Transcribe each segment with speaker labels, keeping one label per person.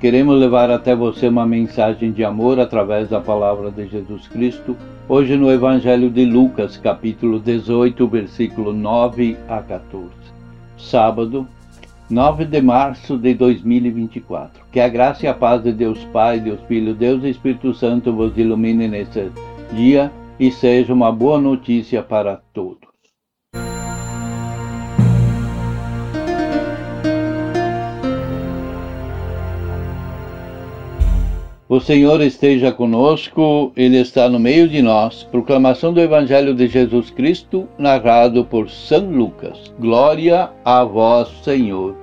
Speaker 1: Queremos levar até você uma mensagem de amor através da palavra de Jesus Cristo, hoje no Evangelho de Lucas, capítulo 18, versículo 9 a 14. Sábado, 9 de março de 2024. Que a graça e a paz de Deus Pai, Deus Filho, Deus e Espírito Santo vos ilumine nesse dia e seja uma boa notícia para todos. O Senhor esteja conosco, Ele está no meio de nós. Proclamação do Evangelho de Jesus Cristo, narrado por São Lucas. Glória a vós, Senhor.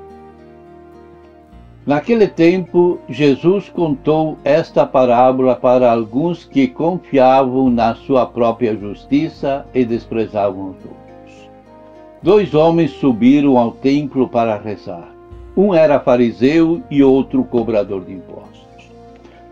Speaker 1: Naquele tempo, Jesus contou esta parábola para alguns que confiavam na sua própria justiça e desprezavam os outros. Dois homens subiram ao templo para rezar. Um era fariseu e outro cobrador de impostos.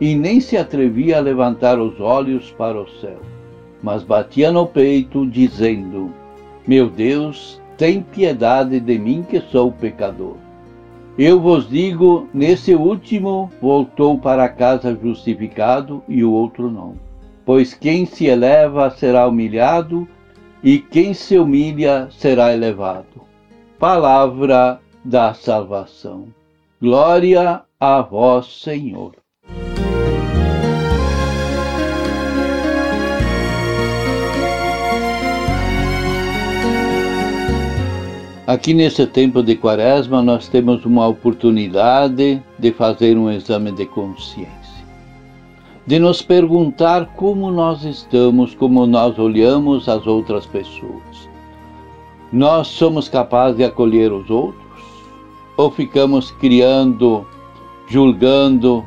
Speaker 1: e nem se atrevia a levantar os olhos para o céu, mas batia no peito, dizendo: Meu Deus, tem piedade de mim que sou pecador. Eu vos digo: nesse último voltou para casa justificado e o outro não. Pois quem se eleva será humilhado, e quem se humilha será elevado. Palavra da salvação. Glória a vós, Senhor. Aqui nesse tempo de quaresma, nós temos uma oportunidade de fazer um exame de consciência, de nos perguntar como nós estamos, como nós olhamos as outras pessoas. Nós somos capazes de acolher os outros? Ou ficamos criando, julgando,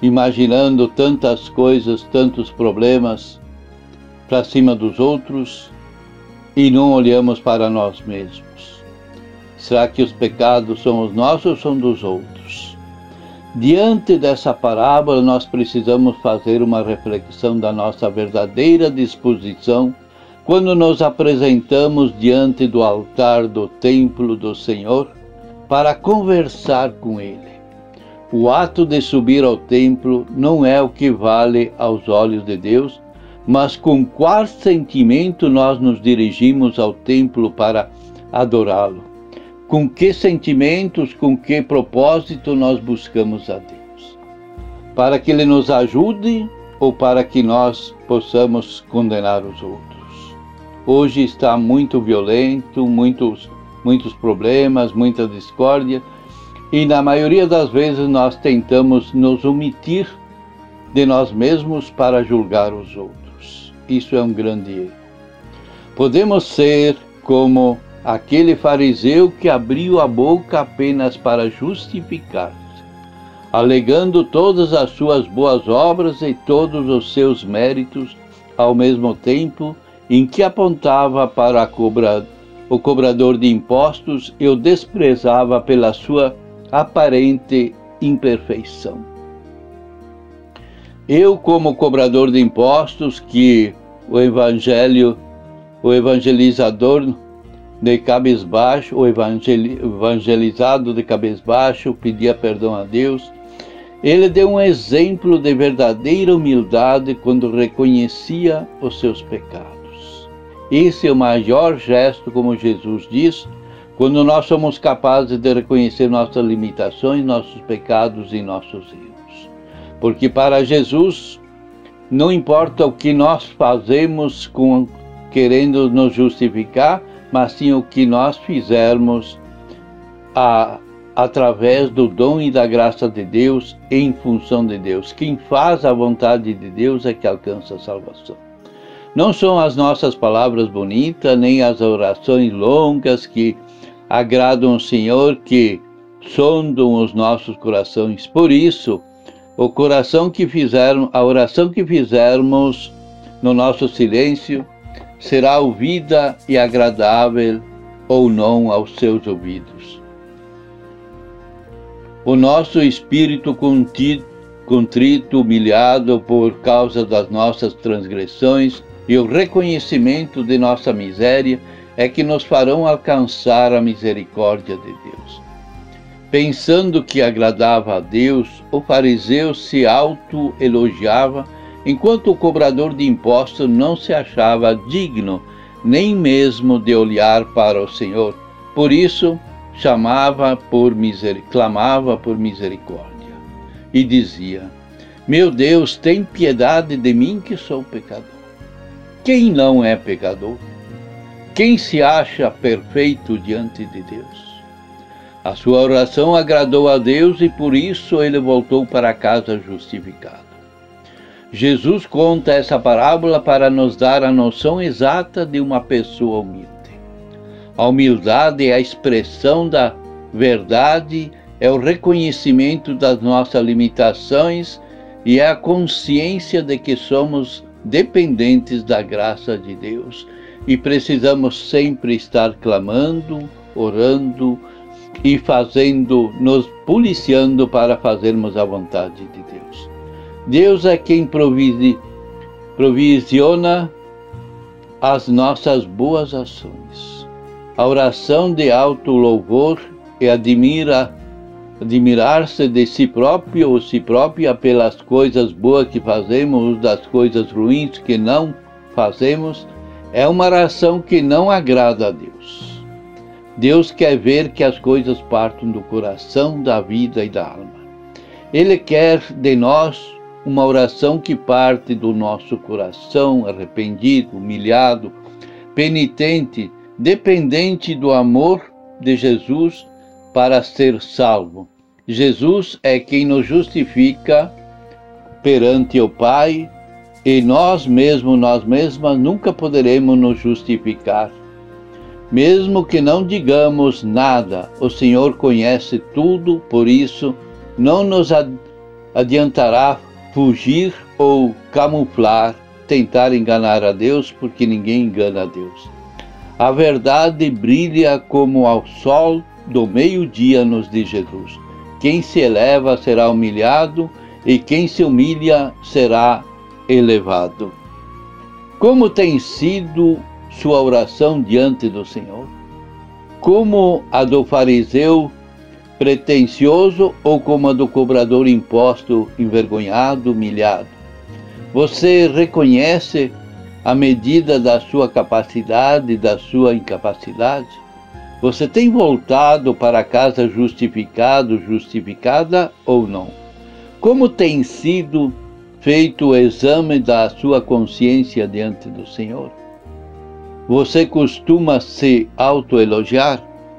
Speaker 1: imaginando tantas coisas, tantos problemas para cima dos outros e não olhamos para nós mesmos? Será que os pecados são os nossos ou são dos outros? Diante dessa parábola, nós precisamos fazer uma reflexão da nossa verdadeira disposição quando nos apresentamos diante do altar do templo do Senhor para conversar com Ele. O ato de subir ao templo não é o que vale aos olhos de Deus, mas com qual sentimento nós nos dirigimos ao templo para adorá-lo com que sentimentos, com que propósito nós buscamos a Deus. Para que Ele nos ajude ou para que nós possamos condenar os outros. Hoje está muito violento, muitos, muitos problemas, muita discórdia, e na maioria das vezes nós tentamos nos omitir de nós mesmos para julgar os outros. Isso é um grande erro. Podemos ser como aquele fariseu que abriu a boca apenas para justificar-se, alegando todas as suas boas obras e todos os seus méritos, ao mesmo tempo em que apontava para cobra, o cobrador de impostos e o desprezava pela sua aparente imperfeição. Eu, como cobrador de impostos, que o evangelho, o evangelizador de cabisbaixo, o evangelizado de cabisbaixo, pedia perdão a Deus. Ele deu um exemplo de verdadeira humildade quando reconhecia os seus pecados. Esse é o maior gesto, como Jesus diz, quando nós somos capazes de reconhecer nossas limitações, nossos pecados e nossos erros. Porque para Jesus, não importa o que nós fazemos com, querendo nos justificar, mas sim o que nós fizermos a, através do dom e da graça de Deus em função de Deus. Quem faz a vontade de Deus é que alcança a salvação. Não são as nossas palavras bonitas, nem as orações longas que agradam o Senhor, que sondam os nossos corações. Por isso, o coração que fizeram, a oração que fizermos no nosso silêncio será ouvida e agradável ou não aos seus ouvidos. O nosso espírito contrito, humilhado por causa das nossas transgressões e o reconhecimento de nossa miséria é que nos farão alcançar a misericórdia de Deus. Pensando que agradava a Deus, o fariseu se auto-elogiava, enquanto o cobrador de impostos não se achava digno nem mesmo de olhar para o Senhor. Por isso, chamava por miser... clamava por misericórdia e dizia: Meu Deus, tem piedade de mim que sou pecador. Quem não é pecador? Quem se acha perfeito diante de Deus? A sua oração agradou a Deus e por isso ele voltou para casa justificado. Jesus conta essa parábola para nos dar a noção exata de uma pessoa humilde. A humildade é a expressão da verdade, é o reconhecimento das nossas limitações e é a consciência de que somos dependentes da graça de Deus e precisamos sempre estar clamando, orando, e fazendo, nos policiando para fazermos a vontade de Deus. Deus é quem provisi, provisiona as nossas boas ações. A oração de alto louvor e admira admirar-se de si próprio ou si própria pelas coisas boas que fazemos das coisas ruins que não fazemos, é uma oração que não agrada a Deus. Deus quer ver que as coisas partam do coração, da vida e da alma. Ele quer de nós uma oração que parte do nosso coração arrependido, humilhado, penitente, dependente do amor de Jesus para ser salvo. Jesus é quem nos justifica perante o Pai e nós mesmos, nós mesmas, nunca poderemos nos justificar mesmo que não digamos nada, o Senhor conhece tudo, por isso não nos adiantará fugir ou camuflar, tentar enganar a Deus, porque ninguém engana a Deus. A verdade brilha como ao sol do meio-dia, nos diz Jesus. Quem se eleva será humilhado, e quem se humilha será elevado. Como tem sido sua oração diante do Senhor? Como a do fariseu pretensioso ou como a do cobrador imposto, envergonhado, humilhado? Você reconhece a medida da sua capacidade e da sua incapacidade? Você tem voltado para casa justificado, justificada ou não? Como tem sido feito o exame da sua consciência diante do Senhor? Você costuma se autoelogiar?